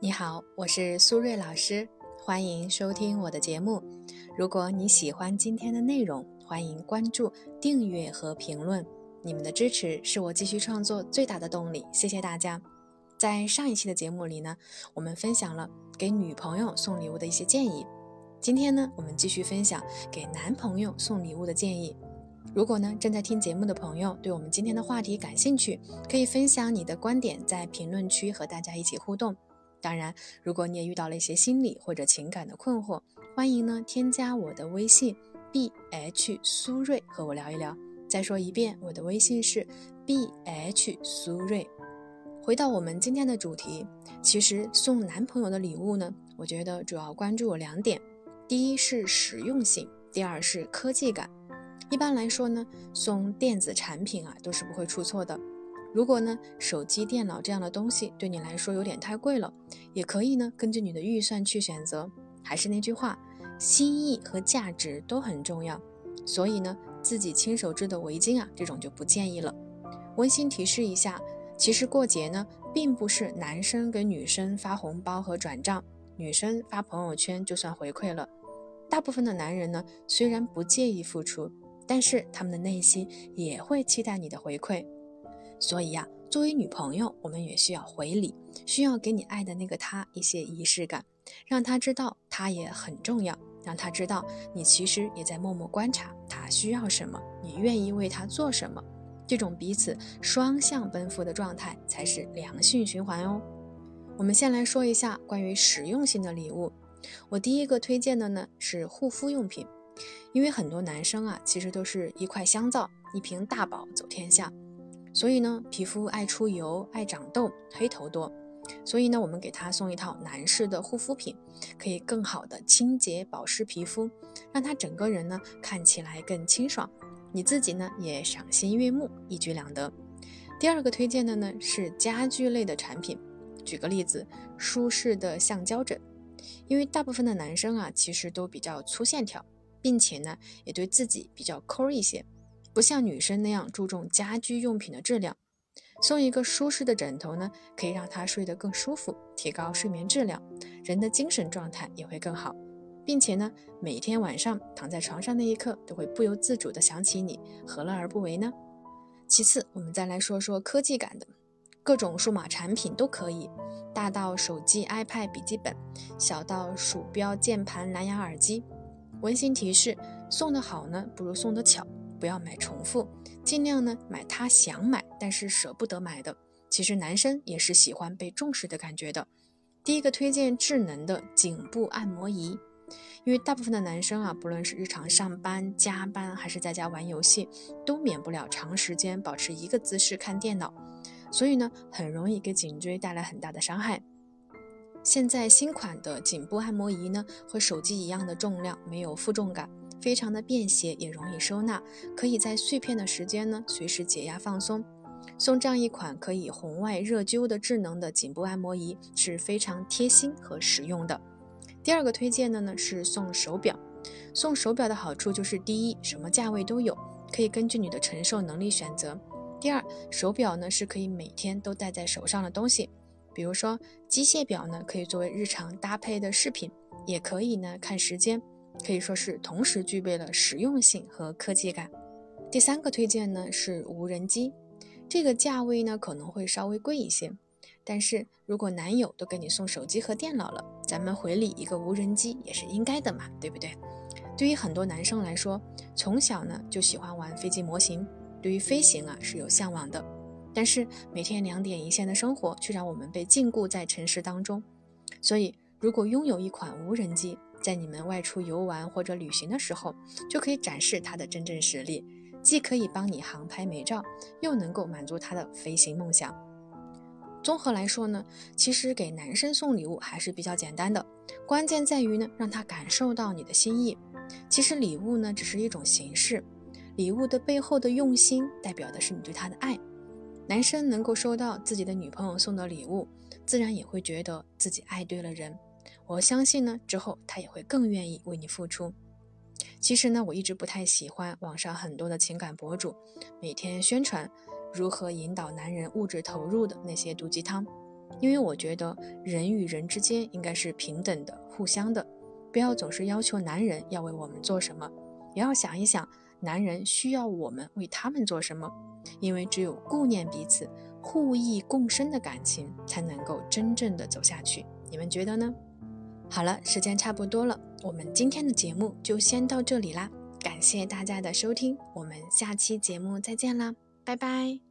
你好，我是苏瑞老师，欢迎收听我的节目。如果你喜欢今天的内容，欢迎关注、订阅和评论。你们的支持是我继续创作最大的动力，谢谢大家。在上一期的节目里呢，我们分享了给女朋友送礼物的一些建议。今天呢，我们继续分享给男朋友送礼物的建议。如果呢正在听节目的朋友对我们今天的话题感兴趣，可以分享你的观点，在评论区和大家一起互动。当然，如果你也遇到了一些心理或者情感的困惑，欢迎呢添加我的微信 b h 苏瑞和我聊一聊。再说一遍，我的微信是 b h 苏瑞。回到我们今天的主题，其实送男朋友的礼物呢，我觉得主要关注两点：第一是实用性，第二是科技感。一般来说呢，送电子产品啊都是不会出错的。如果呢，手机、电脑这样的东西对你来说有点太贵了，也可以呢，根据你的预算去选择。还是那句话，心意和价值都很重要。所以呢，自己亲手织的围巾啊，这种就不建议了。温馨提示一下，其实过节呢，并不是男生给女生发红包和转账，女生发朋友圈就算回馈了。大部分的男人呢，虽然不介意付出，但是他们的内心也会期待你的回馈。所以呀，作为女朋友，我们也需要回礼，需要给你爱的那个他一些仪式感，让他知道他也很重要，让他知道你其实也在默默观察他需要什么，你愿意为他做什么。这种彼此双向奔赴的状态才是良性循环哦。我们先来说一下关于实用性的礼物，我第一个推荐的呢是护肤用品，因为很多男生啊，其实都是一块香皂，一瓶大宝走天下。所以呢，皮肤爱出油、爱长痘、黑头多，所以呢，我们给他送一套男士的护肤品，可以更好的清洁保湿皮肤，让他整个人呢看起来更清爽，你自己呢也赏心悦目，一举两得。第二个推荐的呢是家居类的产品，举个例子，舒适的橡胶枕，因为大部分的男生啊其实都比较粗线条，并且呢也对自己比较抠一些。不像女生那样注重家居用品的质量，送一个舒适的枕头呢，可以让他睡得更舒服，提高睡眠质量，人的精神状态也会更好，并且呢，每天晚上躺在床上那一刻都会不由自主的想起你，何乐而不为呢？其次，我们再来说说科技感的，各种数码产品都可以，大到手机、iPad、笔记本，小到鼠标、键盘、蓝牙耳机。温馨提示：送的好呢，不如送的巧。不要买重复，尽量呢买他想买但是舍不得买的。其实男生也是喜欢被重视的感觉的。第一个推荐智能的颈部按摩仪，因为大部分的男生啊，不论是日常上班、加班还是在家玩游戏，都免不了长时间保持一个姿势看电脑，所以呢，很容易给颈椎带来很大的伤害。现在新款的颈部按摩仪呢，和手机一样的重量，没有负重感。非常的便携，也容易收纳，可以在碎片的时间呢，随时解压放松。送这样一款可以红外热灸的智能的颈部按摩仪是非常贴心和实用的。第二个推荐的呢是送手表。送手表的好处就是：第一，什么价位都有，可以根据你的承受能力选择；第二，手表呢是可以每天都戴在手上的东西，比如说机械表呢，可以作为日常搭配的饰品，也可以呢看时间。可以说是同时具备了实用性和科技感。第三个推荐呢是无人机，这个价位呢可能会稍微贵一些，但是如果男友都给你送手机和电脑了，咱们回礼一个无人机也是应该的嘛，对不对？对于很多男生来说，从小呢就喜欢玩飞机模型，对于飞行啊是有向往的，但是每天两点一线的生活却让我们被禁锢在城市当中，所以如果拥有一款无人机，在你们外出游玩或者旅行的时候，就可以展示它的真正实力，既可以帮你航拍美照，又能够满足他的飞行梦想。综合来说呢，其实给男生送礼物还是比较简单的，关键在于呢，让他感受到你的心意。其实礼物呢，只是一种形式，礼物的背后的用心，代表的是你对他的爱。男生能够收到自己的女朋友送的礼物，自然也会觉得自己爱对了人。我相信呢，之后他也会更愿意为你付出。其实呢，我一直不太喜欢网上很多的情感博主每天宣传如何引导男人物质投入的那些毒鸡汤。因为我觉得人与人之间应该是平等的、互相的，不要总是要求男人要为我们做什么，也要想一想男人需要我们为他们做什么。因为只有顾念彼此、互益共生的感情，才能够真正的走下去。你们觉得呢？好了，时间差不多了，我们今天的节目就先到这里啦。感谢大家的收听，我们下期节目再见啦，拜拜。